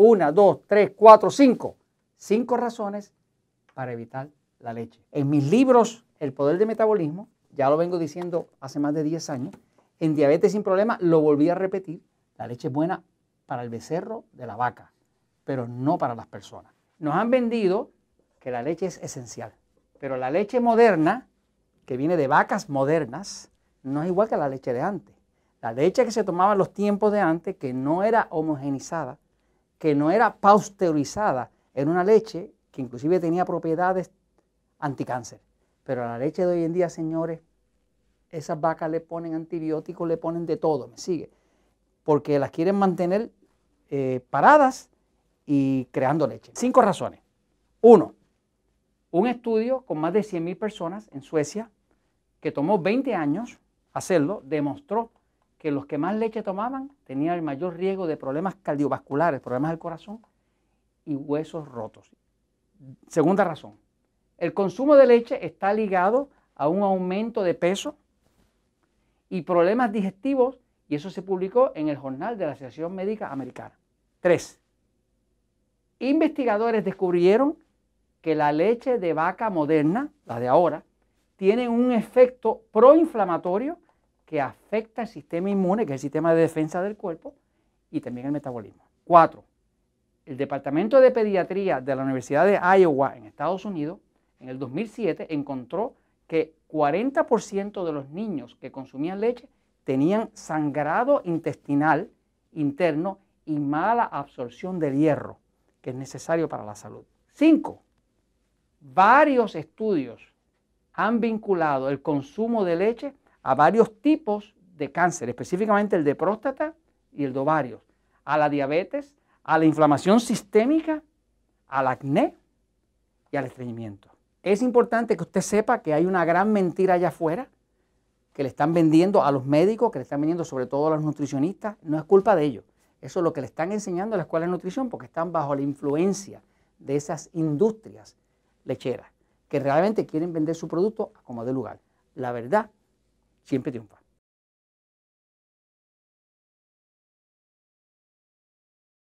Una, dos, tres, cuatro, cinco. Cinco razones para evitar la leche. En mis libros, El poder del metabolismo, ya lo vengo diciendo hace más de 10 años, en Diabetes sin Problemas lo volví a repetir. La leche es buena para el becerro de la vaca, pero no para las personas. Nos han vendido que la leche es esencial, pero la leche moderna, que viene de vacas modernas, no es igual que la leche de antes. La leche que se tomaba en los tiempos de antes, que no era homogenizada, que no era pasteurizada, era una leche que inclusive tenía propiedades anticáncer. Pero a la leche de hoy en día, señores, esas vacas le ponen antibióticos, le ponen de todo, me sigue. Porque las quieren mantener eh, paradas y creando leche. Cinco razones. Uno, un estudio con más de 100.000 personas en Suecia, que tomó 20 años hacerlo, demostró que los que más leche tomaban tenían el mayor riesgo de problemas cardiovasculares, problemas del corazón y huesos rotos. Segunda razón, el consumo de leche está ligado a un aumento de peso y problemas digestivos y eso se publicó en el Jornal de la Asociación Médica Americana. Tres, investigadores descubrieron que la leche de vaca moderna, la de ahora, tiene un efecto proinflamatorio que afecta el sistema inmune, que es el sistema de defensa del cuerpo, y también el metabolismo. Cuatro, el Departamento de Pediatría de la Universidad de Iowa en Estados Unidos, en el 2007, encontró que 40% de los niños que consumían leche tenían sangrado intestinal interno y mala absorción del hierro, que es necesario para la salud. Cinco, varios estudios han vinculado el consumo de leche a varios tipos de cáncer, específicamente el de próstata y el de ovarios, a la diabetes, a la inflamación sistémica, al acné y al estreñimiento. Es importante que usted sepa que hay una gran mentira allá afuera que le están vendiendo a los médicos, que le están vendiendo sobre todo a los nutricionistas. No es culpa de ellos. Eso es lo que le están enseñando a la escuela de nutrición porque están bajo la influencia de esas industrias lecheras que realmente quieren vender su producto como de lugar. La verdad siempre triunfa.